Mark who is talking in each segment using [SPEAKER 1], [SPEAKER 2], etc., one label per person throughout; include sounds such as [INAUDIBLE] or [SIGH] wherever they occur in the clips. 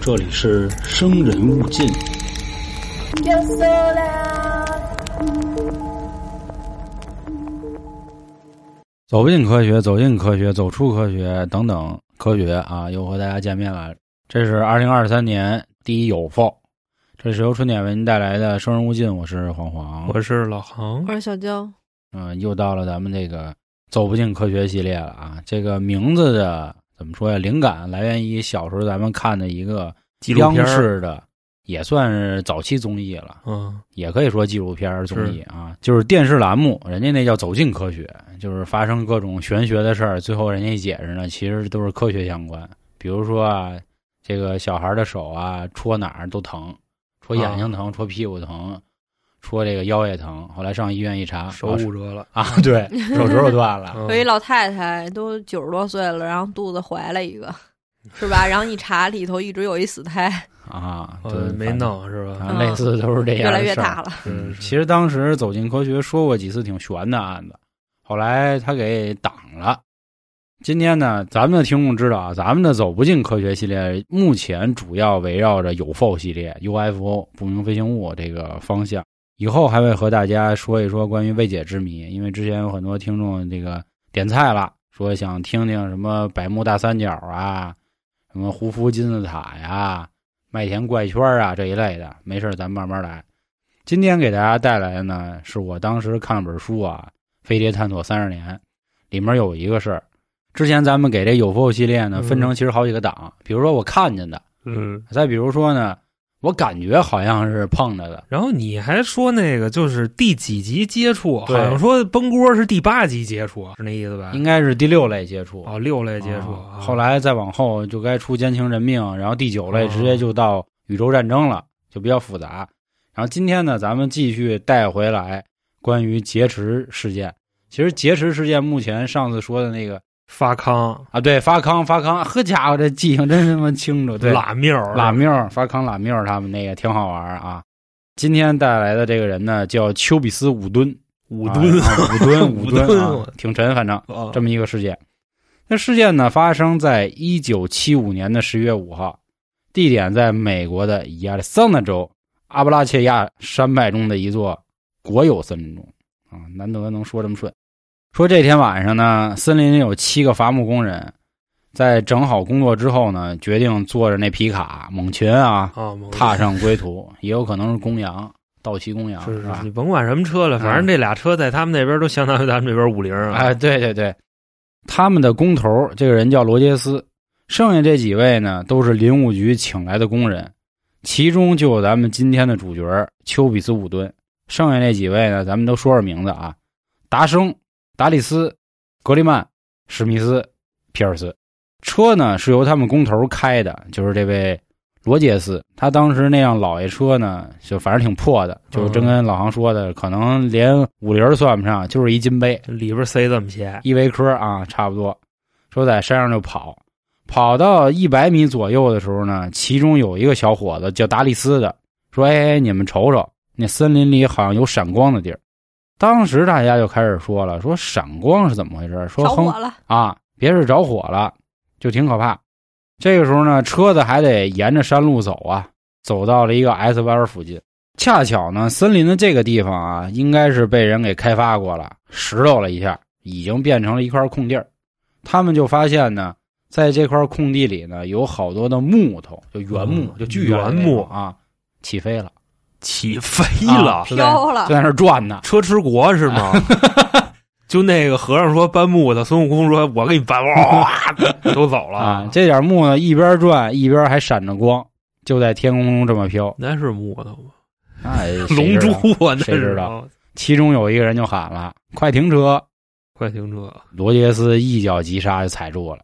[SPEAKER 1] 这里是生人勿近。走不进科学，走进科学，走出科学，等等科学啊！又和大家见面了。这是二零二三年第一有否？这是由春点为您带来的《生人勿近》，我是黄黄，
[SPEAKER 2] 我是老航，
[SPEAKER 3] 我是小娇。
[SPEAKER 1] 嗯，又到了咱们这个走不进科学系列了啊！这个名字的怎么说呀？灵感来源于小时候咱们看的一个央视的。也算是早期综艺了，
[SPEAKER 2] 嗯，
[SPEAKER 1] 也可以说纪录片综艺啊，就是电视栏目，人家那叫走进科学，就是发生各种玄学的事儿，最后人家一解释呢，其实都是科学相关。比如说啊，这个小孩的手啊，戳哪儿都疼，戳眼睛疼，戳屁股疼，戳这个腰也疼。后来上医院一查，
[SPEAKER 2] 手骨折了
[SPEAKER 1] 啊，对，手指头断了。
[SPEAKER 3] 有一老太太都九十多岁了，然后肚子怀了一个，是吧？然后一查里头一直有一死胎。
[SPEAKER 1] 啊，对，
[SPEAKER 2] 没弄是吧？
[SPEAKER 1] 类似都是这样，越
[SPEAKER 3] 来越大了。
[SPEAKER 1] 嗯，其实当时走进科学说过几次挺悬的案子，后来他给挡了。今天呢，咱们的听众知道啊，咱们的走不进科学系列目前主要围绕着有 f o 系列 UFO 不明飞行物这个方向，以后还会和大家说一说关于未解之谜。因为之前有很多听众这个点菜了，说想听听什么百慕大三角啊，什么胡夫金字塔呀。麦田怪圈啊这一类的，没事咱慢慢来。今天给大家带来的呢，是我当时看了本书啊，《飞碟探索三十年》，里面有一个事儿。之前咱们给这有 o 系列呢，分成其实好几个档，比如说我看见的，
[SPEAKER 2] 嗯，
[SPEAKER 1] 再比如说呢。我感觉好像是碰着的，
[SPEAKER 2] 然后你还说那个就是第几级接触，好像说崩锅是第八级接触，是那意思吧？
[SPEAKER 1] 应该是第六类接触
[SPEAKER 2] 哦，六类接触。
[SPEAKER 1] 后来再往后就该出奸情人命，然后第九类直接就到宇宙战争了，就比较复杂。然后今天呢，咱们继续带回来关于劫持事件。其实劫持事件目前上次说的那个。
[SPEAKER 2] 发康
[SPEAKER 1] 啊，对，发康，发康，呵家伙，这记性真他妈清楚。对，
[SPEAKER 2] 拉缪，
[SPEAKER 1] 拉缪，发康，拉缪，他们那个挺好玩啊。今天带来的这个人呢，叫丘比斯五吨，
[SPEAKER 2] 五吨，
[SPEAKER 1] 五吨，五吨 [LAUGHS] 啊，挺沉，反正这么一个事件。那事件呢，发生在一九七五年的十月五号，地点在美国的亚利桑那州阿布拉切亚山脉中的一座国有森林中啊，难得能说这么顺。说这天晚上呢，森林里有七个伐木工人，在整好工作之后呢，决定坐着那皮卡猛禽啊，踏上归途，也有可能是公羊，道奇公羊
[SPEAKER 2] 是
[SPEAKER 1] 吧？
[SPEAKER 2] 你甭管什么车了，反正这俩车在他们那边都相当于咱们这边五菱啊。
[SPEAKER 1] 哎，对对对，他们的工头这个人叫罗杰斯，剩下这几位呢都是林务局请来的工人，其中就有咱们今天的主角丘比斯五吨。剩下那几位呢，咱们都说说名字啊，达生。达里斯、格里曼、史密斯、皮尔斯，车呢是由他们工头开的，就是这位罗杰斯。他当时那辆老爷车呢，就反正挺破的，就真跟老航说的，可能连五菱算不上，就是一金杯，
[SPEAKER 2] 里边塞这么些
[SPEAKER 1] 依维柯啊，差不多。说在山上就跑，跑到一百米左右的时候呢，其中有一个小伙子叫达利斯的，说：“哎，你们瞅瞅，那森林里好像有闪光的地儿。”当时大家就开始说了，说闪光是怎么回事？说着
[SPEAKER 3] 火了
[SPEAKER 1] 啊，别是着火了，就挺可怕。这个时候呢，车子还得沿着山路走啊，走到了一个 S 弯附近。恰巧呢，森林的这个地方啊，应该是被人给开发过了，石头了一下，已经变成了一块空地儿。他们就发现呢，在这块空地里呢，有好多的木头，就原木，就巨
[SPEAKER 2] 原木
[SPEAKER 1] 啊，起飞了。
[SPEAKER 2] 起 [LAUGHS] 飞了，
[SPEAKER 3] 飘了，
[SPEAKER 1] 在那转呢。
[SPEAKER 2] 车迟国是吗？[LAUGHS] 就那个和尚说搬木头，孙悟空说：“我给你搬。”哇，都走了
[SPEAKER 1] 啊！这点木呢，一边转一边还闪着光，就在天空中这么飘。
[SPEAKER 2] 那是木头吗？
[SPEAKER 1] 哎，[LAUGHS]
[SPEAKER 2] 龙珠啊，
[SPEAKER 1] 谁知道？其中有一个人就喊了：“快停车！
[SPEAKER 2] 快停车！”
[SPEAKER 1] 罗杰斯一脚急刹就踩住了。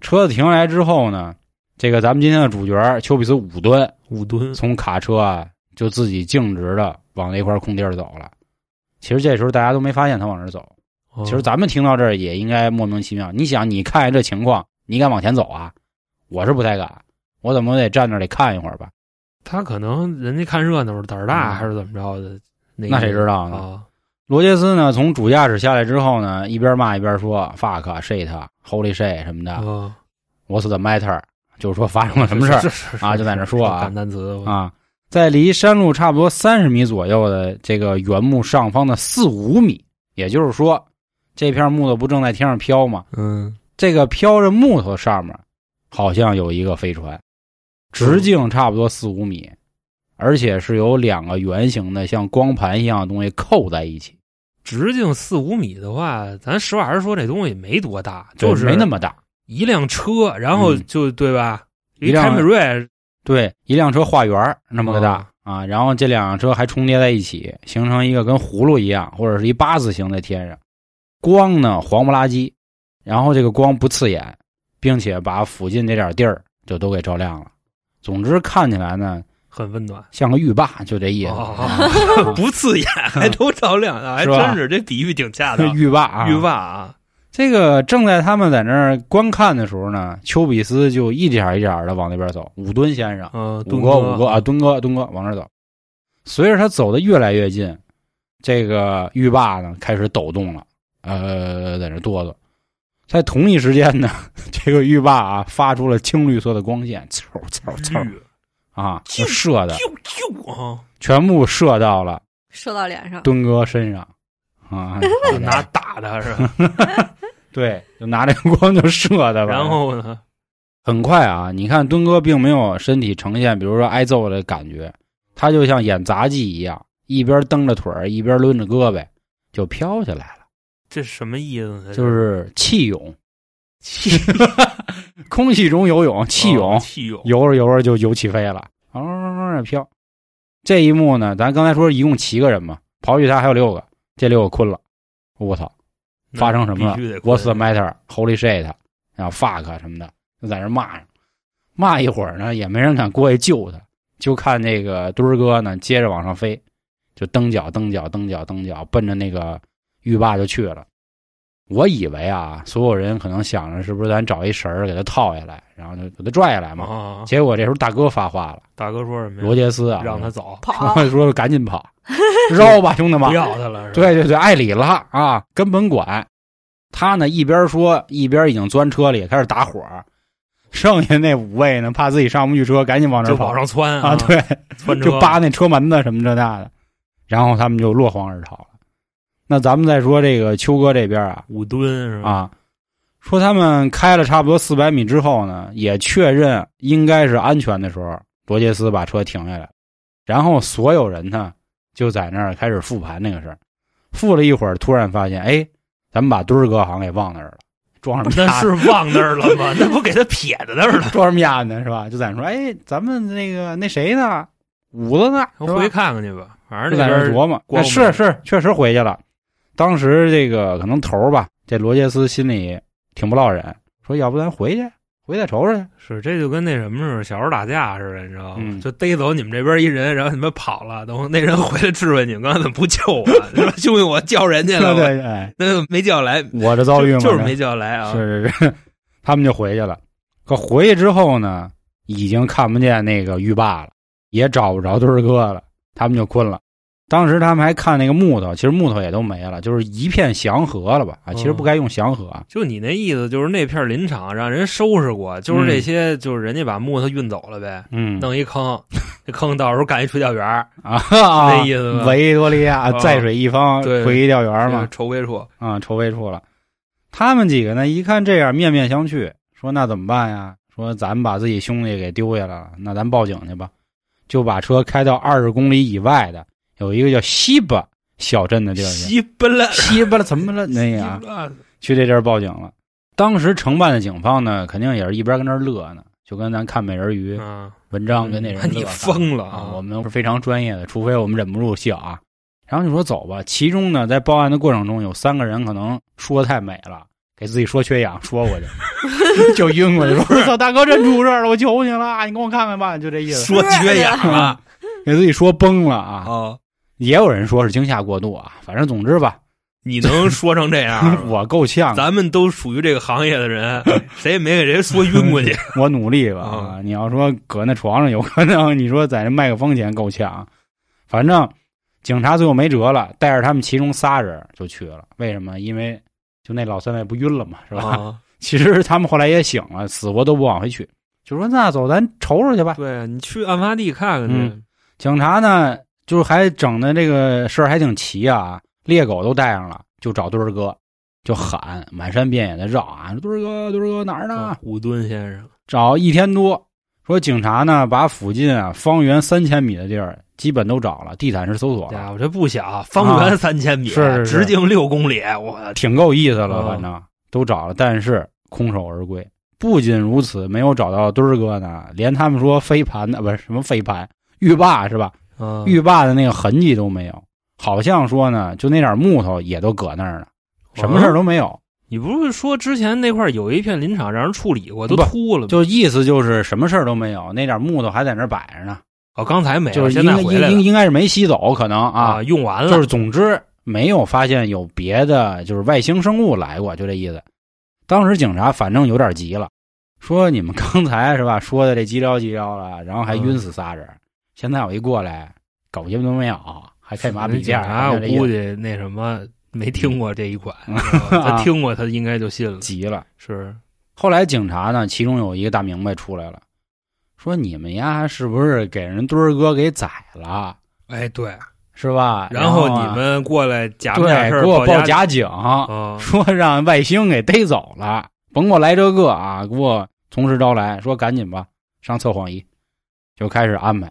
[SPEAKER 1] 车子停下来之后呢，这个咱们今天的主角丘比斯五吨，
[SPEAKER 2] 五吨
[SPEAKER 1] 从卡车啊。就自己径直的往那块空地儿走了。其实这时候大家都没发现他往那儿走。其实咱们听到这儿也应该莫名其妙。你想，你看见这情况，你敢往前走啊？我是不太敢。我怎么得站那里看一会儿吧？
[SPEAKER 2] 他可能人家看热闹胆儿大，还是怎么着的？
[SPEAKER 1] 那谁知道呢？罗杰斯呢？从主驾驶下来之后呢，一边骂一边说：“fuck shit holy shit 什么的。”What's the matter？就是说发生了什么事啊就在那说啊
[SPEAKER 2] 单单词
[SPEAKER 1] 啊。在离山路差不多三十米左右的这个原木上方的四五米，也就是说，这片木头不正在天上飘吗？
[SPEAKER 2] 嗯，
[SPEAKER 1] 这个飘着木头上面，好像有一个飞船，直径差不多四五米，而且是由两个圆形的像光盘一样的东西扣在一起，
[SPEAKER 2] 直径四五米的话，咱实话实说，这东西没多大，就是
[SPEAKER 1] 没那么大。
[SPEAKER 2] 一辆车，然后
[SPEAKER 1] 嗯
[SPEAKER 2] 就、对吧？
[SPEAKER 1] 一辆
[SPEAKER 2] 凯美瑞
[SPEAKER 1] 对，一辆车画圆儿那么个大、
[SPEAKER 2] 哦
[SPEAKER 1] 啊，然后这两辆车还重叠在一起，形成一个跟葫芦一样，或者是一八字形在天上。光呢黄不拉几，然后这个光不刺眼，并且把附近这点地儿就都给照亮了。总之看起来呢
[SPEAKER 2] 很温暖，
[SPEAKER 1] 像个浴霸，就这意思。
[SPEAKER 2] 哦 [LAUGHS] 不刺眼，[LAUGHS] 还都照亮啊，还真是这比喻挺恰当。[LAUGHS]
[SPEAKER 1] 浴霸啊，
[SPEAKER 2] 浴霸啊，
[SPEAKER 1] 这个正在他们在那儿观看的时候呢，丘比斯就一点一点的往那边走。武敦先生，
[SPEAKER 2] 嗯，
[SPEAKER 1] 五
[SPEAKER 2] 敦
[SPEAKER 1] 哥五哥啊，敦哥敦哥往那儿走。随着他走的越来越近，这个浴霸呢开始抖动了，呃，在那哆嗦。在同一时间呢，[LAUGHS] 这个浴霸啊发出了青绿色的光线，嗖嗖嗖啊，就射的
[SPEAKER 2] 啾啾啊，
[SPEAKER 1] 全部射到了
[SPEAKER 3] 射到脸上，
[SPEAKER 1] 敦哥身上啊，[LAUGHS]
[SPEAKER 2] 就拿打的是吧？[LAUGHS]
[SPEAKER 1] 对，就拿这个光就射他吧。
[SPEAKER 2] 然后呢，
[SPEAKER 1] 很快啊，你看敦哥并没有身体呈现，比如说挨揍的感觉，他就像演杂技一样，一边蹬着腿儿，一边抡着胳膊，就飘起来了，
[SPEAKER 2] 这什么意思呢？
[SPEAKER 1] 就是气泳，
[SPEAKER 2] 气 [LAUGHS]
[SPEAKER 1] 空气中游泳，气泳，
[SPEAKER 2] 哦气泳，
[SPEAKER 1] 游着游着就游起飞了，啊，飘。这一幕呢，咱刚才说一共七个人嘛，刨去他还有六个，这里我困了，我操，发生什么了？What's the matter？Holy shit！然后 fuck 什么的，就在那骂上，骂一会儿呢，也没人敢过去救他，就看那个墩儿哥呢接着往上飞，就蹬脚蹬脚蹬脚蹬脚，奔着那个浴霸就去了。我以为啊，所有人可能想着是不是咱找一绳儿给他套下来，然后就给他拽下来嘛。
[SPEAKER 2] 啊！
[SPEAKER 1] 结果这时候大哥发话了，
[SPEAKER 2] 大哥说什么？
[SPEAKER 1] 罗杰斯啊，
[SPEAKER 2] 让他走，
[SPEAKER 3] 跑
[SPEAKER 1] 说 [LAUGHS] 说赶紧跑，[LAUGHS] 绕吧，兄弟们
[SPEAKER 2] 不，要他了，
[SPEAKER 1] 对对对，爱理了啊，根本管。他呢一边说，一边已经钻车里开始打火。剩下那五位呢，怕自己上不去车，赶紧往那
[SPEAKER 2] 就
[SPEAKER 1] 跑
[SPEAKER 2] 往上窜
[SPEAKER 1] 啊，对，就扒那车门子什么这那的，然后他们就落荒而逃了。那咱们再说这个秋哥这边啊
[SPEAKER 2] 五吨是吧？
[SPEAKER 1] 啊，说他们开了差不多四百米之后呢，也确认应该是安全的时候，罗杰斯把车停下来，然后所有人呢就在那儿开始复盘那个事儿，复了一会儿，突然发现，哎，咱们把墩儿哥好像给忘那儿了，装什么
[SPEAKER 2] 那是忘那儿了吗？那不给他撇在那儿了？[LAUGHS]
[SPEAKER 1] 装什么鸭呢是吧？就在那说，哎，咱们那个那谁呢，五子呢，
[SPEAKER 2] 回去看看去吧，反正
[SPEAKER 1] 就在那琢磨，哎是是确实回去了。当时这个可能头儿吧，这罗杰斯心里挺不落忍，说要不咱回去，回去再瞅瞅去。
[SPEAKER 2] 是这就跟那什么似的，小时候打架似的，你知道吗？
[SPEAKER 1] 嗯
[SPEAKER 2] 就逮走你们这边一人，然后你们跑了，等那人回来质问你们刚才怎么不救我？[LAUGHS] 你说兄弟，我叫人去了，
[SPEAKER 1] 对对，哎，
[SPEAKER 2] 那没叫来，
[SPEAKER 1] 我这遭遇嘛，
[SPEAKER 2] 就是没叫来啊。
[SPEAKER 1] 是是是，他们就回去了。可回去之后呢，已经看不见那个浴霸了，也找不着墩儿哥了，他们就困了。当时他们还看那个木头，其实木头也都没了，就是一片祥和了吧？啊，其实不该用祥和，
[SPEAKER 2] 就你那意思，就是那片林场让人收拾过，就是这些，就是人家把木头运走了呗，
[SPEAKER 1] 嗯
[SPEAKER 2] 弄一坑，[LAUGHS] 这坑到时候干一垂钓园儿，
[SPEAKER 1] 啊，
[SPEAKER 2] 那意思
[SPEAKER 1] 维多利亚
[SPEAKER 2] 啊
[SPEAKER 1] 在水一方，
[SPEAKER 2] 对
[SPEAKER 1] 回忆钓园嘛，
[SPEAKER 2] 筹备处，
[SPEAKER 1] 啊，筹备处了。他们几个呢，一看这样，面面相觑，说那怎么办呀？说咱们把自己兄弟给丢下来了，那咱报警去吧。就把车开到二十公里以外的有一个叫西巴小镇的地儿。
[SPEAKER 2] 西巴了，
[SPEAKER 1] 西巴了怎么了？那呀，
[SPEAKER 2] 啊，
[SPEAKER 1] 去这地儿报警了。当时承办的警方呢，肯定也是一边跟那儿乐呢，就跟咱看美人鱼
[SPEAKER 2] 啊，
[SPEAKER 1] 文章跟那人
[SPEAKER 2] 你
[SPEAKER 1] 乐
[SPEAKER 2] 疯了
[SPEAKER 1] 啊！我们是非常专业的，除非我们忍不住笑啊。然后就说走吧。其中呢，在报案的过程中，有三个人可能说太美了，给自己说缺氧，说过去 [LAUGHS] 就晕过去，说：“ [LAUGHS] 我操，大哥真出事儿了，我求你了，你给我看看吧。”就这意思，
[SPEAKER 2] 说缺氧了 [LAUGHS]
[SPEAKER 1] 给自己说崩了啊。
[SPEAKER 2] 啊！
[SPEAKER 1] 也有人说是惊吓过度啊，反正总之吧，
[SPEAKER 2] 你能说成这样？[LAUGHS]
[SPEAKER 1] 我够呛，
[SPEAKER 2] 咱们都属于这个行业的人，[LAUGHS] 谁也没给谁说晕过去。[LAUGHS]
[SPEAKER 1] 我努力吧！你要说搁那床上有可能，你说在那麦克风前够呛，反正警察最后没辙了，带着他们其中仨人就去了。为什么？因为就那老三位不晕了嘛，是吧？
[SPEAKER 2] 啊，
[SPEAKER 1] 其实他们后来也醒了，死活都不往回去。就说那走，咱瞅瞅去吧。
[SPEAKER 2] 对啊，你去案发地看看去
[SPEAKER 1] 嗯。警察呢，就是还整的这个事儿还挺齐啊，猎狗都带上了，就找墩儿哥，就喊，满山遍野的绕啊，墩儿哥，墩儿哥哪儿呢？
[SPEAKER 2] 啊武敦先生，
[SPEAKER 1] 找一天多，说警察呢把附近啊方圆三千米的地儿基本都找了，地毯式搜索了，
[SPEAKER 2] 家伙这不小，方圆三千米，
[SPEAKER 1] 啊是是是
[SPEAKER 2] 直径六公里，我
[SPEAKER 1] 挺够意思了，
[SPEAKER 2] 嗯
[SPEAKER 1] 反正都找了，但是空手而归。不仅如此，没有找到墩儿哥呢，连他们说飞盘的不是什么飞盘浴霸是吧？
[SPEAKER 2] 啊
[SPEAKER 1] 浴霸的那个痕迹都没有，好像说呢，就那点木头也都搁那儿呢，什么事儿都没有。
[SPEAKER 2] 你不是说之前那块有一片林场让人处理过，都秃了吗？
[SPEAKER 1] 就意思就是什么事儿都没有，那点木头还在那儿摆着呢，
[SPEAKER 2] 哦，刚才没了，
[SPEAKER 1] 就是应该应应应该是没吸走，可能啊，
[SPEAKER 2] 啊，用完了，
[SPEAKER 1] 就是总之没有发现有别的就是外星生物来过，就这意思。当时警察反正有点急了，说你们刚才是吧说的这急撩急撩了，然后还晕死仨人，现在我一过来，狗鸡巴都没有，还开马笔架，
[SPEAKER 2] 啊，我估计那什么没听过这一款，
[SPEAKER 1] 嗯 [LAUGHS]
[SPEAKER 2] 他听过，他应该就信了。
[SPEAKER 1] 急了。
[SPEAKER 2] 是
[SPEAKER 1] 后来警察呢，其中有一个大明白出来了，说你们呀是不是给人墩儿哥给宰了，
[SPEAKER 2] 哎，对，
[SPEAKER 1] 是吧？
[SPEAKER 2] 然后
[SPEAKER 1] 啊
[SPEAKER 2] 你们过来假
[SPEAKER 1] 对给我报
[SPEAKER 2] 假
[SPEAKER 1] 假警，
[SPEAKER 2] 啊，
[SPEAKER 1] 说让外星给逮走了，甭给我来这个啊，给我从实招来，说赶紧吧，上测谎仪，就开始安排。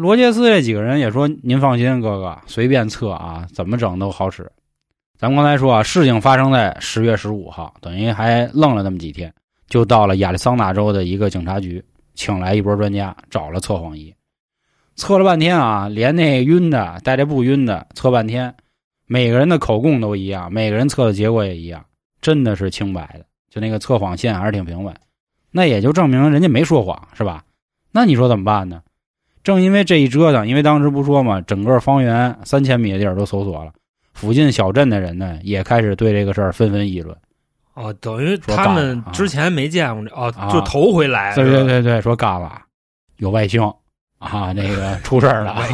[SPEAKER 1] 罗杰斯这几个人也说：“您放心，哥哥，随便测啊，怎么整都好使。”咱们刚才说啊，事情发生在十月十五号，等于还愣了那么几天，就到了亚利桑那州的一个警察局，请来一波专家，找了测谎仪，测了半天啊，连那晕的带这不晕的测半天，每个人的口供都一样，每个人测的结果也一样，真的是清白的，就那个测谎线还是挺平稳，那也就证明人家没说谎，是吧？那你说怎么办呢？正因为这一折腾，因为当时不说嘛，整个方圆三千米的地儿都搜索了，附近小镇的人呢也开始对这个事儿纷纷议论。
[SPEAKER 2] 哦，等于他们之前没见过这，哦
[SPEAKER 1] 啊，
[SPEAKER 2] 就头回来，
[SPEAKER 1] 对对对对，说干了，有外星啊，那个出事儿了，
[SPEAKER 2] 啊。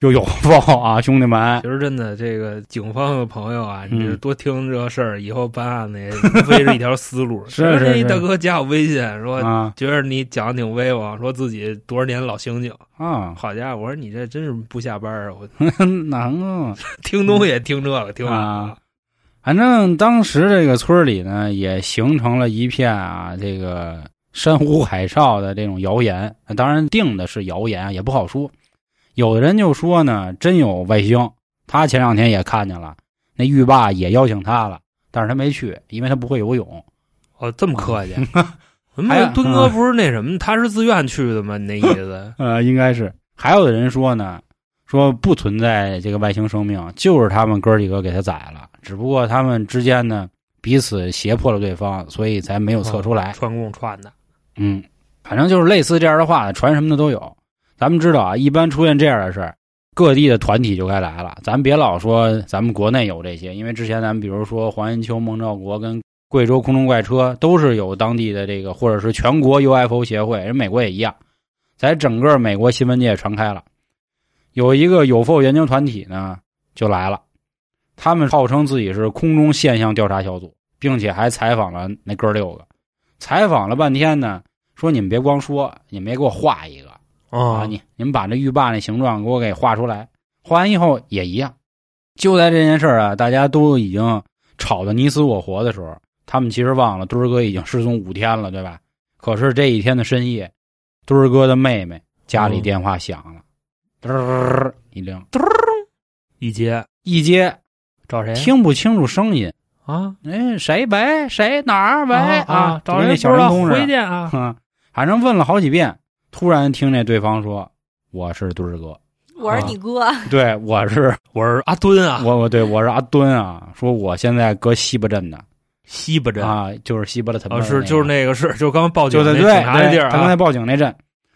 [SPEAKER 1] 又有风啊，[LAUGHS] 兄弟们
[SPEAKER 2] 其，实真的，这个警方的朋友啊，
[SPEAKER 1] 嗯
[SPEAKER 2] 你多听这个事儿，以后办案的也无非是一条思路。[LAUGHS]
[SPEAKER 1] 是是是
[SPEAKER 2] 大哥加我微信说，
[SPEAKER 1] 啊
[SPEAKER 2] 觉得你讲的挺威风，说自己多少年老刑警。
[SPEAKER 1] 啊，
[SPEAKER 2] 好家伙，我说你这真是不下班啊！我 [LAUGHS]
[SPEAKER 1] 难啊。
[SPEAKER 2] 听东西也听这个，听
[SPEAKER 1] 啊。反正当时这个村里呢，也形成了一片啊，这个山呼海啸的这种谣言。当然，定的是谣言啊，也不好说。有的人就说呢，真有外星。他前两天也看见了，那浴霸也邀请他了，但是他没去，因为他不会游泳。
[SPEAKER 2] 哦，这么客气。[LAUGHS]
[SPEAKER 1] 还有
[SPEAKER 2] 那敦哥不是那什么，他是自愿去的吗？你那意思？[LAUGHS]
[SPEAKER 1] 呃，应该是。还有的人说呢，说不存在这个外星生命，就是他们哥几个给他宰了，只不过他们之间呢彼此胁迫了对方，所以才没有测出来。
[SPEAKER 2] 串供串的。
[SPEAKER 1] 嗯，反正就是类似这样的话，传什么的都有。咱们知道啊，一般出现这样的事儿，各地的团体就该来了。咱别老说咱们国内有这些，因为之前咱们比如说黄延秋、孟兆国跟贵州空中怪车都是有当地的这个，或者是全国 UFO 协会，人美国也一样，在整个美国新闻界传开了。有一个有否研究团体呢，就来了，他们号称自己是空中现象调查小组，并且还采访了那哥六个，采访了半天呢。说你们别光说，你们也给我画一个啊！
[SPEAKER 2] 啊，
[SPEAKER 1] 你你们把这浴霸那形状给我给画出来，画完以后也一样。就在这件事儿啊，大家都已经吵得你死我活的时候，他们其实忘了墩儿哥已经失踪五天了，对吧？可是这一天的深夜，墩儿哥的妹妹家里
[SPEAKER 2] 嗯
[SPEAKER 1] 电话响了，嘚儿一铃，
[SPEAKER 2] 一接
[SPEAKER 1] 一接
[SPEAKER 2] 找谁？
[SPEAKER 1] 听不清楚声音，
[SPEAKER 2] 啊，
[SPEAKER 1] 哎，谁喂谁哪儿喂
[SPEAKER 2] 啊啊，找谁？
[SPEAKER 1] 就跟那小人工
[SPEAKER 2] 回见啊。[LAUGHS]
[SPEAKER 1] 哼，反正问了好几遍，突然听见对方说：“我是墩儿哥。
[SPEAKER 3] 我是你哥，
[SPEAKER 1] 对，我是
[SPEAKER 2] 我是阿墩啊，
[SPEAKER 1] 我我对我是阿墩啊。说我现在搁西巴镇呢
[SPEAKER 2] 西巴镇
[SPEAKER 1] 啊，就是西巴的城
[SPEAKER 2] 哦，是就是
[SPEAKER 1] 那
[SPEAKER 2] 那个是，就刚报警那警察那地儿啊。
[SPEAKER 1] 他刚才报警那阵，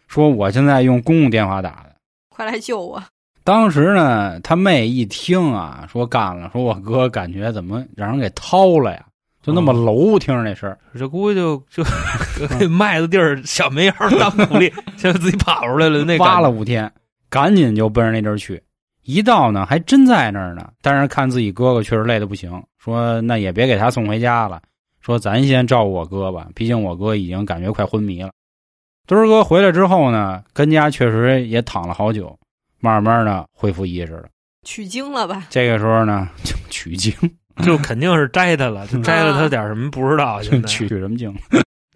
[SPEAKER 1] 说我现在用公共电话打的。
[SPEAKER 3] 快来救我！
[SPEAKER 1] 当时呢，他妹一听啊，说干了，说我哥感觉怎么让人给掏了呀？就那么
[SPEAKER 2] 哦
[SPEAKER 1] 楼，听着那声儿
[SPEAKER 2] 这估计就就 [LAUGHS] 给麦子地儿小煤窑当苦力，[LAUGHS] 现在自己跑出来了，那
[SPEAKER 1] 挖了五天，赶紧就奔着那地儿去。一到呢，还真在那儿呢。但是看自己哥哥确实累的不行，说那也别给他送回家了，说咱先照顾我哥吧，毕竟我哥已经感觉快昏迷了。墩儿哥回来之后呢，跟家确实也躺了好久，慢慢的恢复意识了。
[SPEAKER 3] 取经了吧？
[SPEAKER 1] 这个时候呢，就 [LAUGHS] 取经，
[SPEAKER 2] 就肯定是摘他了，[LAUGHS] 就摘了他点什么不知道，现在。[LAUGHS]
[SPEAKER 1] 取什么经？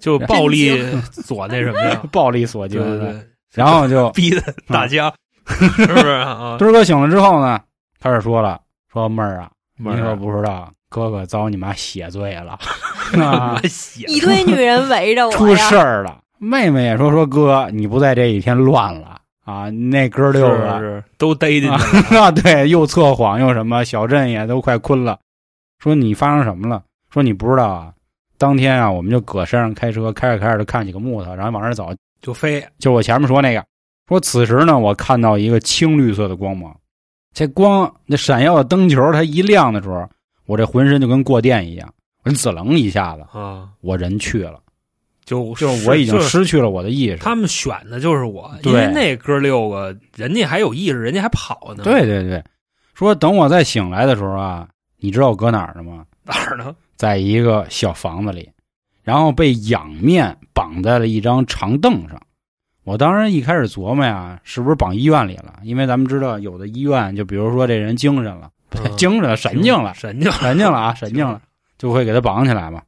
[SPEAKER 2] 就暴力锁那什么呀，
[SPEAKER 1] 暴力所
[SPEAKER 2] 对
[SPEAKER 1] 经。
[SPEAKER 2] 对对，
[SPEAKER 1] 然后就
[SPEAKER 2] 逼的大江，是不是啊？
[SPEAKER 1] 墩儿哥醒了之后呢，开始说了，说妹儿啊，你可
[SPEAKER 2] 妹儿
[SPEAKER 1] 不知道，哥哥遭你妈血罪了。啊，
[SPEAKER 2] 血。
[SPEAKER 3] 一堆女人围着我
[SPEAKER 1] 出事，儿了。妹妹也说说哥，你不在这几天乱了啊，那哥六个
[SPEAKER 2] 是都逮进去了，[LAUGHS]
[SPEAKER 1] 啊，对，又测谎又什么，小镇也都快困了。说你发生什么了？说你不知道啊？当天啊，我们就搁山上开车，开着开着就看几个木头，然后往那儿走，
[SPEAKER 2] 就飞，
[SPEAKER 1] 就我前面说那个。说此时呢，我看到一个青绿色的光芒，这光那闪耀的灯球，它一亮的时候，我这浑身就跟过电一样，我就滋楞一下子，
[SPEAKER 2] 啊，
[SPEAKER 1] 我人去了，
[SPEAKER 2] 就
[SPEAKER 1] 就是我已经失去了我的意识。
[SPEAKER 2] 他们选的就是我，因为那哥六个人家还有意识，人家还跑呢。
[SPEAKER 1] 对对对，说等我再醒来的时候啊，你知道我搁哪儿呢吗？
[SPEAKER 2] 哪儿呢？
[SPEAKER 1] 在一个小房子里，然后被仰面绑在了一张长凳上。我当时一开始琢磨呀，是不是绑医院里了？因为咱们知道有的医院，就比如说这人精神了，
[SPEAKER 2] 嗯 [LAUGHS]
[SPEAKER 1] 精神了，神经了，
[SPEAKER 2] 神经了，
[SPEAKER 1] 神经了啊，神经了，就会给他绑起来嘛。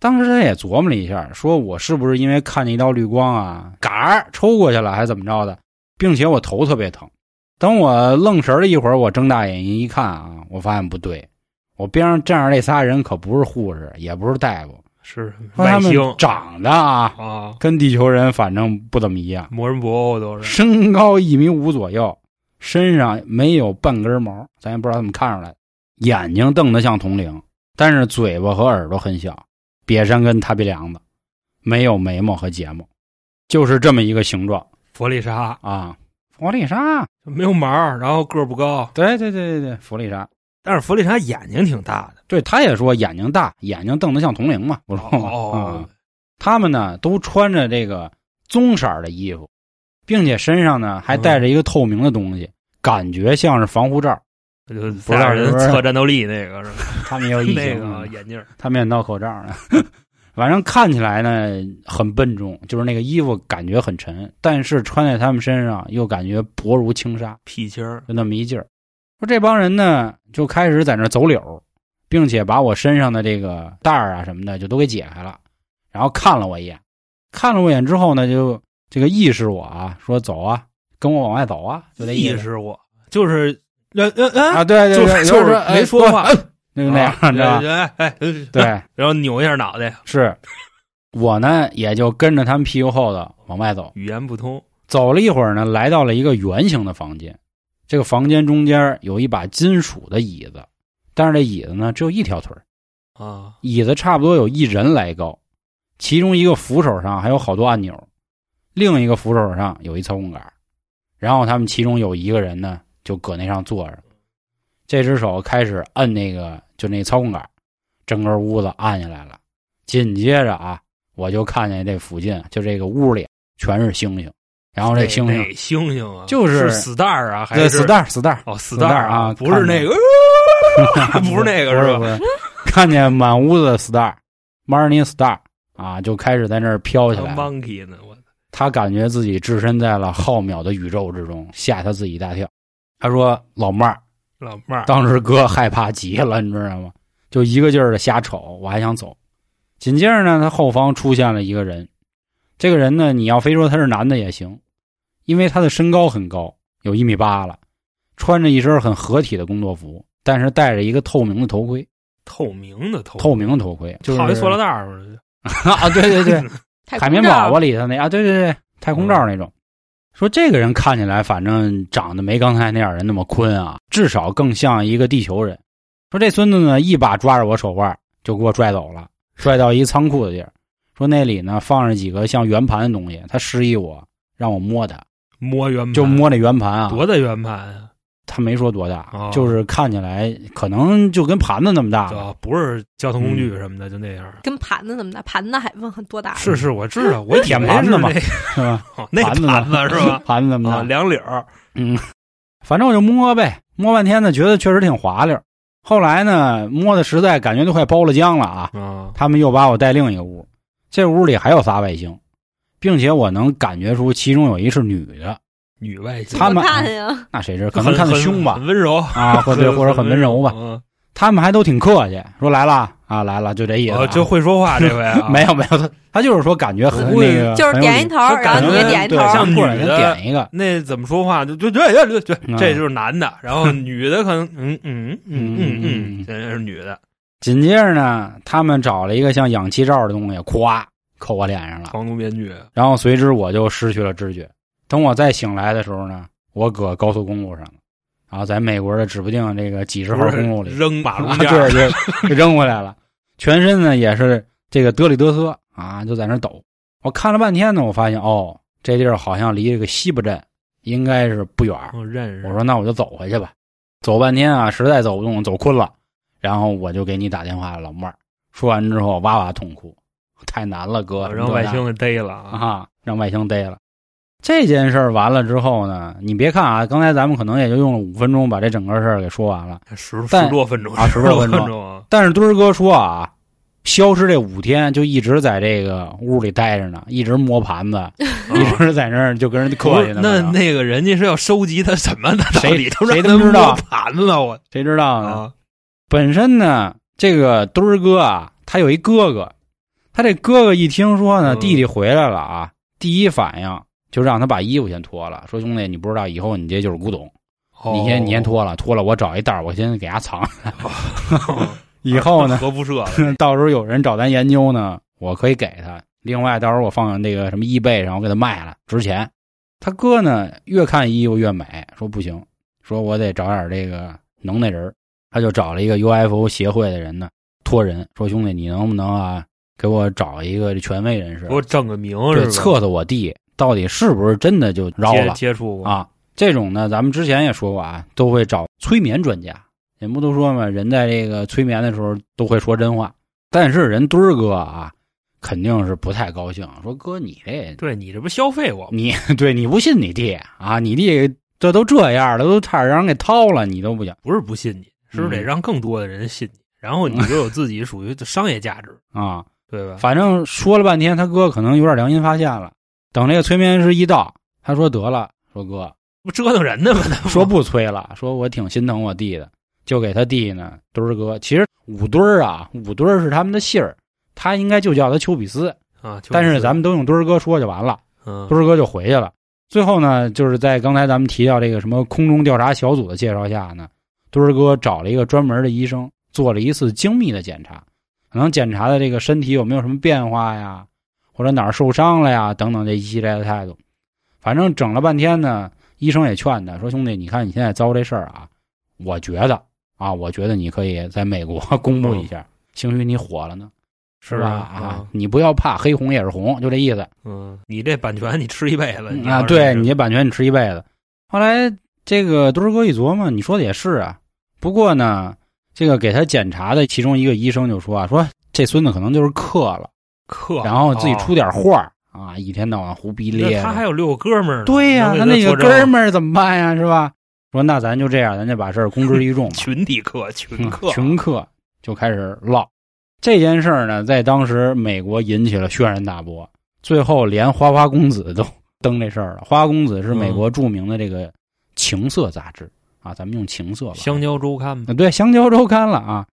[SPEAKER 1] 当时他也琢磨了一下，说我是不是因为看见一道绿光啊，嘎儿抽过去了，还是怎么着的，并且我头特别疼。等我愣神儿了一会儿，我睁大眼睛一看啊，我发现不对，我边上站着那仨人可不是护士，也不是大夫，
[SPEAKER 2] 是
[SPEAKER 1] 说他们
[SPEAKER 2] 外星
[SPEAKER 1] 长得啊，
[SPEAKER 2] 啊，
[SPEAKER 1] 跟地球人反正不怎么一样，
[SPEAKER 2] 魔人布欧都是
[SPEAKER 1] 身高一米五左右，身上没有半根毛，咱也不知道怎么看出来的。眼睛瞪得像铜铃，但是嘴巴和耳朵很小，瘪山根塌鼻梁子，没有眉毛和睫毛，就是这么一个形状
[SPEAKER 2] 弗利沙，
[SPEAKER 1] 啊。弗利沙，
[SPEAKER 2] 没有毛，然后个儿不高，
[SPEAKER 1] 对对对对对，弗利沙，
[SPEAKER 2] 但是弗利沙眼睛挺大的。
[SPEAKER 1] 对，他也说眼睛大，眼睛瞪得像铜铃嘛，不是吗？
[SPEAKER 2] 哦
[SPEAKER 1] 啊，他们呢都穿着这个棕色的衣服，并且身上呢还带着一个透明的东西，感觉像是防护罩。
[SPEAKER 2] 就
[SPEAKER 1] 不知道
[SPEAKER 2] 人
[SPEAKER 1] 是
[SPEAKER 2] 测战斗力那个是吧？[LAUGHS]
[SPEAKER 1] 他们也有 [LAUGHS]
[SPEAKER 2] 那，个眼镜
[SPEAKER 1] 他们也闹口罩呢。[LAUGHS] 反正看起来呢很笨重，就是那个衣服感觉很沉，但是穿在他们身上又感觉薄如轻纱，
[SPEAKER 2] 屁芯儿，
[SPEAKER 1] 就那么一劲儿。说这帮人呢就开始在那儿走柳，并且把我身上的这个带儿啊什么的就都给解开了，然后看了我一眼，看了我一眼之后呢，就这个意识我啊，说走啊，跟我往外走啊，就这意思
[SPEAKER 2] 意识我就是呃呃呃
[SPEAKER 1] 啊，对对对，
[SPEAKER 2] 就是没说话，
[SPEAKER 1] 就那样，
[SPEAKER 2] 啊
[SPEAKER 1] 你知道吧？对，[LAUGHS]
[SPEAKER 2] 然后扭一下脑袋，
[SPEAKER 1] 是我呢，也就跟着他们屁股后头往外走。
[SPEAKER 2] 语言不通，
[SPEAKER 1] 走了一会儿呢，来到了一个圆形的房间。这个房间中间有一把金属的椅子，但是这椅子呢只有一条腿儿
[SPEAKER 2] 啊，
[SPEAKER 1] 椅子差不多有一人来高，其中一个扶手上还有好多按钮，另一个扶手上有一操控杆，然后他们其中有一个人呢就搁那上坐着，这只手开始摁那个就那操控杆，整个屋子暗下来了。紧接着啊，我就看见这附近就这个屋里全是星星，然后这星星
[SPEAKER 2] 哪星星啊，
[SPEAKER 1] 就是
[SPEAKER 2] 是 star 啊，还
[SPEAKER 1] 对
[SPEAKER 2] 是
[SPEAKER 1] star star
[SPEAKER 2] 哦
[SPEAKER 1] star 啊 [LAUGHS]
[SPEAKER 2] 不是那个，不是那个是吧？
[SPEAKER 1] 不是，看见满屋子的 star，Morning Star 啊，就开始在那儿飘起来。
[SPEAKER 2] monkey 呢？我
[SPEAKER 1] 他感觉自己置身在了浩渺的宇宙之中，吓他自己一大跳。他说：“老妹儿，
[SPEAKER 2] 老妹儿，
[SPEAKER 1] 当时哥害怕极了，你知道吗？就一个劲儿的瞎瞅，我还想走。紧接着呢，他后方出现了一个人。这个人呢，你要非说他是男的也行，因为他的身高很高，有一米八了，穿着一身很合体的工作服，但是戴着一个透明的头盔，
[SPEAKER 2] 透明的头，
[SPEAKER 1] 透明的头盔，就是
[SPEAKER 2] 套一塑料袋儿似的，[LAUGHS] [LAUGHS]
[SPEAKER 1] 啊，对对对，海绵宝宝里头那啊，对对对，太空罩那种。说这个人看起来反正长得没刚才那样人那么坤啊，至少更像一个地球人。说这孙子呢，一把抓着我手腕就给我拽走了，拽到一仓库的地儿。说那里呢放着几个像圆盘的东西，他示意我让我摸它，
[SPEAKER 2] 摸圆盘，
[SPEAKER 1] 就摸那圆盘啊。
[SPEAKER 2] 多大圆盘啊？
[SPEAKER 1] 他没说多大，
[SPEAKER 2] 哦
[SPEAKER 1] 就是看起来可能就跟盘子那么大
[SPEAKER 2] 不是交通工具什么的，就那样。
[SPEAKER 3] 跟盘子那么大，盘子还问很多大？
[SPEAKER 2] 是是，我知道，我
[SPEAKER 1] 舔盘子嘛 [LAUGHS] [LAUGHS] 盘子
[SPEAKER 2] 盘子是吧？[LAUGHS]
[SPEAKER 1] 盘子那么大
[SPEAKER 2] 啊，，两绺儿，
[SPEAKER 1] 嗯，反正我就摸呗，摸半天呢，觉得确实挺滑溜。后来呢，摸的实在感觉都快包了浆了啊！
[SPEAKER 2] 啊，
[SPEAKER 1] 他们又把我带另一个屋，这屋里还有仨外星，并且我能感觉出其中有一是女的，
[SPEAKER 2] 女外星，
[SPEAKER 1] 他们那谁知道可能看的凶吧？
[SPEAKER 2] 很温柔
[SPEAKER 1] 啊，或者 [LAUGHS] 或者很温柔吧。
[SPEAKER 2] 嗯。
[SPEAKER 1] 他们还都挺客气，说来了啊来了，就这意思啊、
[SPEAKER 2] 哦，就会说话这回啊，[LAUGHS]
[SPEAKER 1] 没有没有，他他就是说感觉很那个，
[SPEAKER 3] 就是点一头，
[SPEAKER 2] 就
[SPEAKER 3] 然后你也点一头，
[SPEAKER 1] 像
[SPEAKER 2] 像
[SPEAKER 1] 突然间
[SPEAKER 2] 女的
[SPEAKER 1] 点一个，
[SPEAKER 2] 那怎么说话？就就对对对对，
[SPEAKER 1] 嗯。
[SPEAKER 2] 这就是男的，然后 [LAUGHS] 女的可能嗯嗯嗯嗯
[SPEAKER 1] 嗯
[SPEAKER 2] 嗯，这是女的，
[SPEAKER 1] 紧接着呢，他们找了一个像氧气罩的东西，咵扣我脸上了，
[SPEAKER 2] 防毒面具，
[SPEAKER 1] 然后随之我就失去了知觉。等我再醒来的时候呢，我搁高速公路上了，然后在美国的指不定这个几十号公路里，
[SPEAKER 2] 扔马路
[SPEAKER 1] 啊，
[SPEAKER 2] 边
[SPEAKER 1] 对对，给 [LAUGHS] 扔回来了，全身呢也是这个得里得瑟啊，就在那抖。我看了半天呢，我发现哦，这地儿好像离这个西部镇应该是不远儿。
[SPEAKER 2] 我认识。
[SPEAKER 1] 我说那我就走回去吧，走半天啊，实在走不动，走困了，然后我就给你打电话，老妹儿。说完之后哇哇痛哭，太难了，哥，
[SPEAKER 2] 让外星给逮了啊！
[SPEAKER 1] 啊，让外星逮了。这件事儿完了之后呢，你别看啊，刚才咱们可能也就用了五分钟把这整个事儿给说完了，
[SPEAKER 2] 十十多分钟
[SPEAKER 1] 啊十
[SPEAKER 2] 多
[SPEAKER 1] 多分钟
[SPEAKER 2] 钟啊！
[SPEAKER 1] 但是墩儿哥说啊，消失这五天就一直在这个屋里待着呢，一直磨盘子，一直在那儿就跟人客气呢。
[SPEAKER 2] 啊那那个人家是要收集他什么呢？到
[SPEAKER 1] 谁 [LAUGHS]
[SPEAKER 2] 底都
[SPEAKER 1] 谁都知道
[SPEAKER 2] 摸盘子，我
[SPEAKER 1] 谁知道呢？
[SPEAKER 2] 啊！
[SPEAKER 1] 本身呢，这个墩儿哥啊，他有一哥哥，他这哥哥一听说呢
[SPEAKER 2] 嗯
[SPEAKER 1] 弟弟回来了啊，第一反应就让他把衣服先脱了，说兄弟，你不知道以后你这就是古董，你先你先脱了，脱了我找一袋儿我先给他藏。[LAUGHS] 以后呢，
[SPEAKER 2] 核辐射
[SPEAKER 1] 到时候有人找咱研究呢，我可以给他。另外，到时候我放那个什么易贝上，我给他卖了，值钱。他哥呢，越看衣服越美，说不行，说我得找点这个能耐人儿。他就找了一个 UFO 协会的人呢，托人。说兄弟，你能不能啊，给我找一个权威人士
[SPEAKER 2] 给，我整个名
[SPEAKER 1] 对，
[SPEAKER 2] 是吧？
[SPEAKER 1] 测测我弟到底是不是真的就饶
[SPEAKER 2] 接
[SPEAKER 1] 了
[SPEAKER 2] 接触过，
[SPEAKER 1] 啊？这种呢，咱们之前也说过啊，都会找催眠专家。人不都说嘛，人在这个催眠的时候都会说真话，但是人墩儿哥啊，肯定是不太高兴，说哥你这
[SPEAKER 2] 对你这不消费我吗？
[SPEAKER 1] 你 [LAUGHS] 对你不信你弟啊，你弟这都这样了，都差点让人给掏了，你都不行
[SPEAKER 2] 不是不信你，是不是得
[SPEAKER 1] 嗯
[SPEAKER 2] 让更多的人信你？然后你就有自己属于商业价值，[LAUGHS]
[SPEAKER 1] 啊。
[SPEAKER 2] 对吧？
[SPEAKER 1] 反正说了半天，他哥可能有点良心发现了。等那个催眠师一到，他说得了，说哥，
[SPEAKER 2] 不折腾人呢吗？
[SPEAKER 1] 说不催了，说我挺心疼我弟的，就给他弟呢墩儿哥。其实五墩儿啊，五墩儿是他们的姓儿，他应该就叫他丘比斯，
[SPEAKER 2] 啊，
[SPEAKER 1] 但是咱们都用墩儿哥说就完了，
[SPEAKER 2] 嗯
[SPEAKER 1] 墩儿哥就回去了。最后呢，就是在刚才咱们提到这个什么空中调查小组的介绍下呢，墩儿哥找了一个专门的医生，做了一次精密的检查，可能检查的这个身体有没有什么变化呀，或者哪儿受伤了呀，等等这一系列的态度。反正整了半天呢，医生也劝他说：“兄弟，你看你现在遭这事儿啊，我觉得啊，我觉得你可以在美国 [LAUGHS] 公布一下，兴许你火了呢，是吧？
[SPEAKER 2] 啊
[SPEAKER 1] 啊，你不要怕，黑红也是红，就这意思。
[SPEAKER 2] 嗯，你这版权你吃一辈子
[SPEAKER 1] 啊，对你这版权你吃一辈子。后来这个墩儿哥一琢磨，你说的也是啊。不过呢，这个给他检查的其中一个医生就说啊，说这孙子可能就是克了，
[SPEAKER 2] 克，
[SPEAKER 1] 然后自己
[SPEAKER 2] 哦
[SPEAKER 1] 出点画儿啊，一天到晚胡逼咧
[SPEAKER 2] 他还有六个哥们儿呢，
[SPEAKER 1] 对呀、
[SPEAKER 2] 能给
[SPEAKER 1] 他那个哥们儿怎么办呀？是吧？说那咱就这样，咱就把事儿公之于众。[LAUGHS]
[SPEAKER 2] 群体课，群
[SPEAKER 1] 嗯，群课就开始唠这件事儿呢，在当时美国引起了轩然大波，最后连花花公子都登这事儿了。花花公子是美国著名的这个情色杂志、啊，咱们用情色吧。
[SPEAKER 2] 香蕉周刊吗
[SPEAKER 1] 啊，对，香蕉周刊了啊。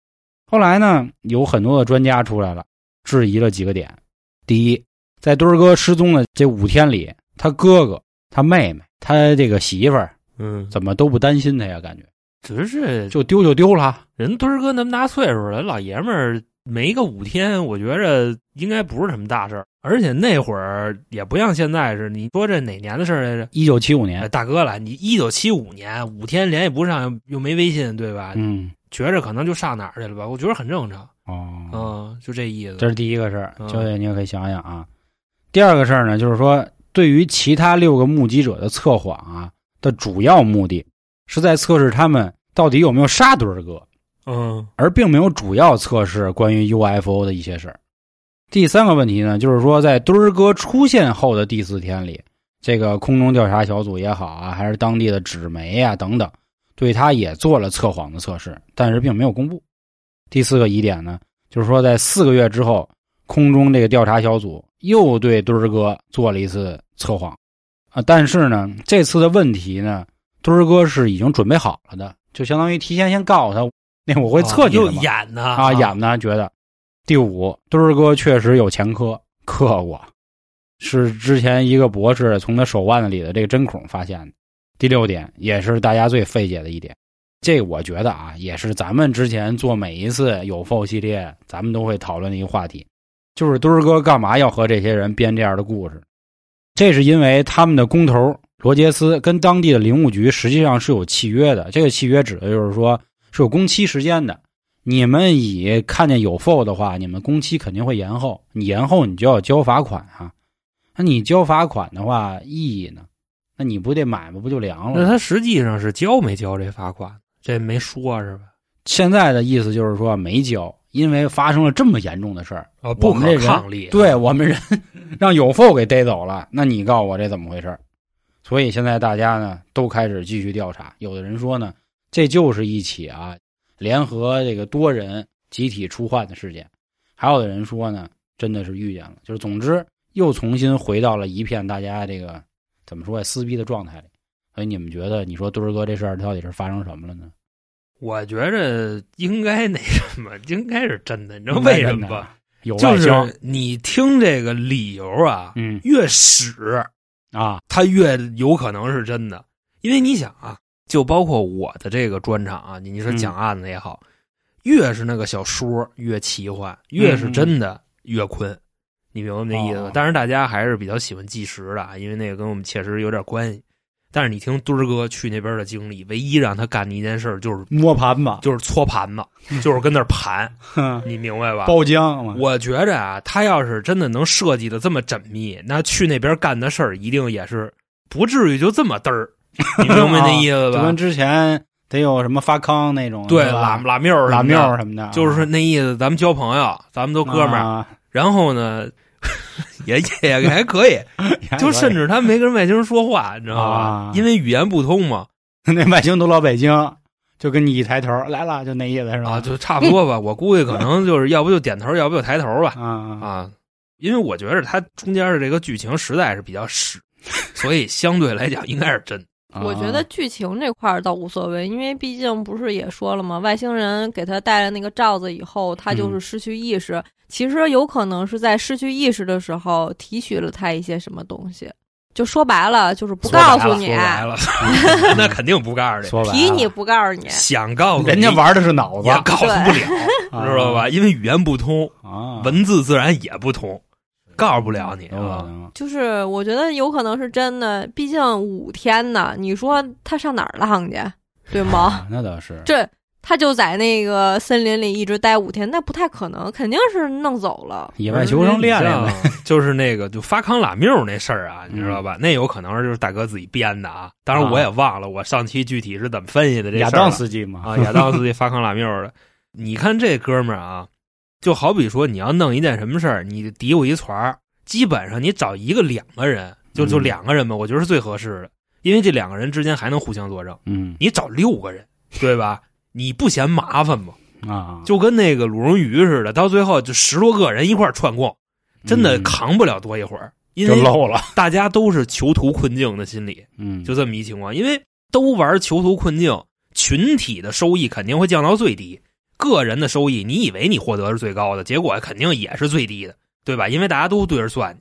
[SPEAKER 1] 后来呢，有很多的专家出来了，质疑了几个点。第一，在墩儿哥失踪的这五天里，他哥哥、他妹妹、他这个媳妇儿
[SPEAKER 2] 嗯，
[SPEAKER 1] 怎么都不担心他呀？感觉
[SPEAKER 2] 只是
[SPEAKER 1] 就丢就丢了。
[SPEAKER 2] 人墩儿哥那么大岁数了，老爷们儿没个五天，我觉着应该不是什么大事儿。而且那会儿也不像现在是，你说这哪年的事儿来着？
[SPEAKER 1] 一九七五
[SPEAKER 2] 哎，
[SPEAKER 1] 年，
[SPEAKER 2] 大哥了，你一九七五年五天联系不上，又又没微信，对吧？
[SPEAKER 1] 嗯，
[SPEAKER 2] 觉着可能就上哪儿去了吧？我觉得很正常，
[SPEAKER 1] 哦，
[SPEAKER 2] 嗯，就这意思。
[SPEAKER 1] 这是第一个事儿，
[SPEAKER 2] 嗯
[SPEAKER 1] 秋姐你也可以想想啊。第二个事儿呢，就是说对于其他六个目击者的测谎啊的主要目的，是在测试他们到底有没有杀墩儿哥。
[SPEAKER 2] 嗯
[SPEAKER 1] 而并没有主要测试关于 UFO 的一些事儿。第三个问题呢，就是说在墩儿哥出现后的第四天里，这个空中调查小组也好啊，还是当地的纸媒啊等等，对他也做了测谎的测试，但是并没有公布。第四个疑点呢，就是说在四个月之后，空中这个调查小组又对墩儿哥做了一次测谎啊。但是呢，这次的问题呢，墩儿哥是已经准备好了的，就相当于提前先告诉他，那我会测你
[SPEAKER 2] 又
[SPEAKER 1] 的嘛
[SPEAKER 2] 演呢
[SPEAKER 1] 啊，演呢觉得。第五，墩儿哥确实有前科，克过，是之前一个博士从他手腕子里的这个针孔发现的。第六点，也是大家最费解的一点，这我觉得啊，也是咱们之前做每一次有否系列，咱们都会讨论的一个话题，就是墩儿哥干嘛要和这些人编这样的故事？这是因为他们的工头罗杰斯跟当地的林务局实际上是有契约的，这个契约指的就是说是有工期时间的。你们以看见有否的话，你们工期肯定会延后，你延后你就要交罚款啊。那你交罚款的话，意义呢？那你不得买卖不就凉了？
[SPEAKER 2] 那他实际上是交没交这罚款？这没说是吧？
[SPEAKER 1] 现在的意思就是说没交，因为发生了这么严重的事儿，
[SPEAKER 2] 啊，不可抗力。
[SPEAKER 1] 对我们人 [LAUGHS] 让有否给逮走了，那你告诉我这怎么回事？所以现在大家呢都开始继续调查。有的人说呢，这就是一起啊联合这个多人集体出患的事件；还有的人说呢，真的是遇见了。就是总之又重新回到了一片大家这个怎么说呀撕逼的状态里。所以你们觉得，你说墩儿哥这事儿到底是发生什么了呢？
[SPEAKER 2] 我觉着应该那什么，应该是真的。你知道为什么吧？
[SPEAKER 1] 有
[SPEAKER 2] 就，是你听这个理由啊，
[SPEAKER 1] 嗯
[SPEAKER 2] 越使
[SPEAKER 1] 啊，
[SPEAKER 2] 它越有可能是真的。因为你想啊，就包括我的这个专场啊，你你说
[SPEAKER 1] 嗯
[SPEAKER 2] 讲案子也好，越是那个小说越奇幻，越是真的越坤。你明白那意思吧
[SPEAKER 1] 哦？
[SPEAKER 2] 当然，大家还是比较喜欢计时的啊，因为那个跟我们确实有点关系。但是你听墩儿哥去那边的经历，唯一让他干的一件事就是
[SPEAKER 1] 摸盘子，
[SPEAKER 2] 就是搓盘子，就是跟那儿盘，[LAUGHS]
[SPEAKER 1] 哼
[SPEAKER 2] 你明白吧？[LAUGHS]
[SPEAKER 1] 包浆。
[SPEAKER 2] 我觉着啊，他要是真的能设计的这么缜密，那去那边干的事儿一定也是不至于就这么嘚儿，[LAUGHS] 你明白那意思吧
[SPEAKER 1] 就跟？之前得有什么发康那种，
[SPEAKER 2] 对，拉拉缪儿什
[SPEAKER 1] 拉
[SPEAKER 2] 么的
[SPEAKER 1] 缪什么的，
[SPEAKER 2] 就是说那意思，咱们交朋友，咱们都哥们儿，
[SPEAKER 1] 啊
[SPEAKER 2] 然后呢，[LAUGHS] 也也也还可以，就甚至他没跟外星人说话，你知道吧
[SPEAKER 1] 啊？
[SPEAKER 2] 因为语言不通嘛，[LAUGHS]
[SPEAKER 1] 那外星都老北京，就跟你一抬头来了，就那意思是吧？
[SPEAKER 2] 啊，就差不多吧。我估计可能 [LAUGHS] 就是要不就点头，要不就抬头吧。
[SPEAKER 1] 啊啊
[SPEAKER 2] 啊，因为我觉得它中间的这个剧情实在是比较屎，所以相对来讲应该是真。
[SPEAKER 1] 啊！
[SPEAKER 3] 我觉得剧情这块儿倒无所谓，因为毕竟不是也说了吗？外星人给他戴了那个罩子以后，他
[SPEAKER 2] 嗯
[SPEAKER 3] 就是失去意识。其实有可能是在失去意识的时候提取了他一些什么东西，就说白了就是不告诉你
[SPEAKER 2] 说，白了，[LAUGHS] 那肯定不告诉你，
[SPEAKER 3] 提你不告诉你。
[SPEAKER 2] 想告诉你
[SPEAKER 1] 人家玩的是脑子，
[SPEAKER 2] 也告诉不了，
[SPEAKER 1] 啊 [LAUGHS]
[SPEAKER 2] 知道吧？因为语言不通，
[SPEAKER 1] 啊，
[SPEAKER 2] 文字自然也不通，告诉不了你啊。
[SPEAKER 3] 就是我觉得有可能是真的，毕竟五天呢，你说他上哪儿浪去，[LAUGHS] 对吗？
[SPEAKER 1] 啊那倒是
[SPEAKER 3] 这他就在那个森林里一直待五天，那不太可能，肯定是弄走了。
[SPEAKER 1] 野外求生练练呗。[LAUGHS]
[SPEAKER 2] 就是那个就发康拉缪那事儿
[SPEAKER 1] 嗯
[SPEAKER 2] 啊，你知道吧？那有可能就是大哥自己编的啊。当然我也忘了我上期具体是怎么分析的这事儿了
[SPEAKER 1] 亚当斯基嘛，
[SPEAKER 2] 啊，亚当斯基发康拉缪的。你看这哥们儿啊，就好比说你要弄一件什么事儿，你嘀咕一团儿，基本上你找一个两个人，就就
[SPEAKER 1] 嗯
[SPEAKER 2] 两个人吧，我觉得是最合适的，因为这两个人之间还能互相作证。
[SPEAKER 1] 嗯
[SPEAKER 2] 你找六个人，对吧？你不嫌麻烦吗？
[SPEAKER 1] 啊，
[SPEAKER 2] 就跟那个鲁荣鱼似的，到最后就十多个人一块儿串供，真的
[SPEAKER 1] 嗯
[SPEAKER 2] 扛不了多一会儿，因为
[SPEAKER 1] 就漏了，
[SPEAKER 2] 大家都是囚徒困境的心理，
[SPEAKER 1] 嗯，
[SPEAKER 2] 就这么一情况。因为都玩囚徒困境，群体的收益肯定会降到最低，个人的收益你以为你获得是最高的，结果肯定也是最低的，对吧？因为大家都对着算，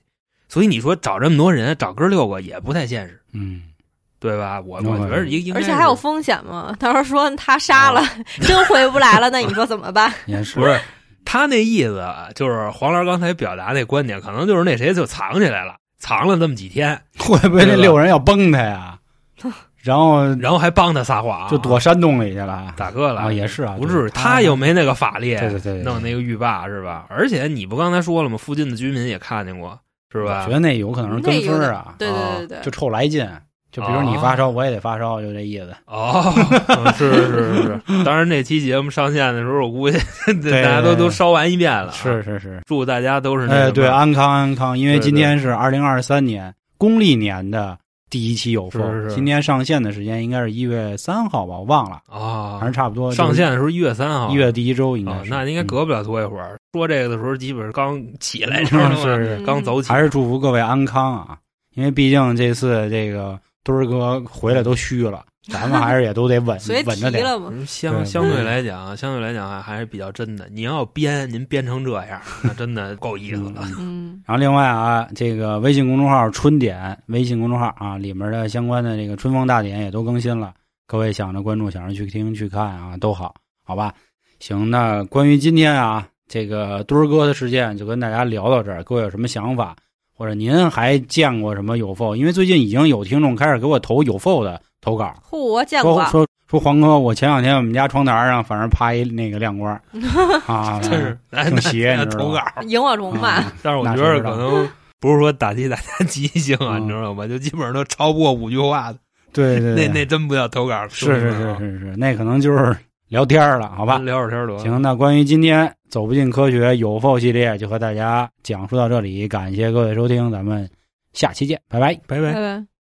[SPEAKER 2] 所以你说找这么多人，找哥六个也不太现实，
[SPEAKER 1] 嗯，
[SPEAKER 2] 对吧？我我觉得应应该
[SPEAKER 3] 而且还有风险嘛。到时候说他杀了，[LAUGHS] 真回不来了，那你说怎么办？[LAUGHS]
[SPEAKER 1] 也是
[SPEAKER 2] 不是他那意思啊，就是黄老师刚才表达那观点，可能就是那谁就藏起来了，藏了这么几天，[LAUGHS]
[SPEAKER 1] 会不会那六人要崩他呀？然后
[SPEAKER 2] 然后还帮他撒谎，
[SPEAKER 1] 就躲山洞里去了。
[SPEAKER 2] 大哥了
[SPEAKER 1] 啊，也是啊，
[SPEAKER 2] 不至
[SPEAKER 1] 于他
[SPEAKER 2] 他又没那个法力，
[SPEAKER 1] 对对对对
[SPEAKER 2] 弄那个浴霸是吧？而且你不刚才说了吗？附近的居民也看见过，是吧
[SPEAKER 1] 我觉？得那有可能是跟风啊，
[SPEAKER 3] 对对对对
[SPEAKER 1] 就臭来劲。就比如你发烧，我也得发烧，就这意思。
[SPEAKER 2] 哦，嗯 [LAUGHS] 是是是是，当然那期节目上线的时候，我估计 [LAUGHS] 大家都都烧完一遍了啊。
[SPEAKER 1] 是是是，
[SPEAKER 2] 祝大家都是那
[SPEAKER 1] 哎，对，安康安康，因为今天是二零二三年公历年的第一期有风。
[SPEAKER 2] 是是是
[SPEAKER 1] 今天上线的时间应该是一月三号吧，我忘了，
[SPEAKER 2] 啊
[SPEAKER 1] 反正差不多。
[SPEAKER 2] 上线的时候一月三号，
[SPEAKER 1] 一月第一周应该
[SPEAKER 2] 啊，
[SPEAKER 1] 是，
[SPEAKER 2] 那应该
[SPEAKER 1] 嗯
[SPEAKER 2] 隔不了多一会儿。说这个的时候，基本上刚起来，知道吗？
[SPEAKER 1] 是是
[SPEAKER 3] 嗯
[SPEAKER 2] 刚走起，
[SPEAKER 1] 还是祝福各位安康啊！因为毕竟这次这个墩儿哥回来都虚了，咱们还是也都得稳 [LAUGHS] 稳着点。
[SPEAKER 2] 相相对来讲，相对来讲还还是比较真的。您要编，您编成这样，那真的够意思了。[LAUGHS]
[SPEAKER 3] 嗯，
[SPEAKER 1] 然后另外啊，这个微信公众号“春点”微信公众号啊，里面的相关的这个春风大典也都更新了。各位想着关注、想着去听、去看啊，都好，好吧？行，那关于今天啊这个墩儿哥的事件，就跟大家聊到这儿。各位有什么想法，或者您还见过什么有 f 因为最近已经有听众开始给我投有 f 的投稿，
[SPEAKER 3] 嚯，我见过
[SPEAKER 1] 说，说说黄哥，我前两天我们家窗台上反正趴一那个亮光 [LAUGHS] 啊，[LAUGHS]
[SPEAKER 2] 真是，哎
[SPEAKER 1] 挺邪
[SPEAKER 2] 那 [LAUGHS]
[SPEAKER 1] 你知道
[SPEAKER 2] 投稿
[SPEAKER 1] 吧。
[SPEAKER 3] 萤火虫嘛，
[SPEAKER 1] 啊
[SPEAKER 2] 但是我觉得可能不是说打击大家积极性啊，
[SPEAKER 1] 嗯
[SPEAKER 2] 你知道吗？就基本上都超不过五句话的，
[SPEAKER 1] 对对对，
[SPEAKER 2] 那那真不叫投稿。
[SPEAKER 1] 是是是是是，那可能就是聊天了，好吧？
[SPEAKER 2] 聊会儿天儿得了。
[SPEAKER 1] 行，那关于今天走不进科学有否系列就和大家讲述到这里，感谢各位收听，咱们下期见，拜拜。
[SPEAKER 2] 拜拜
[SPEAKER 3] 拜。拜。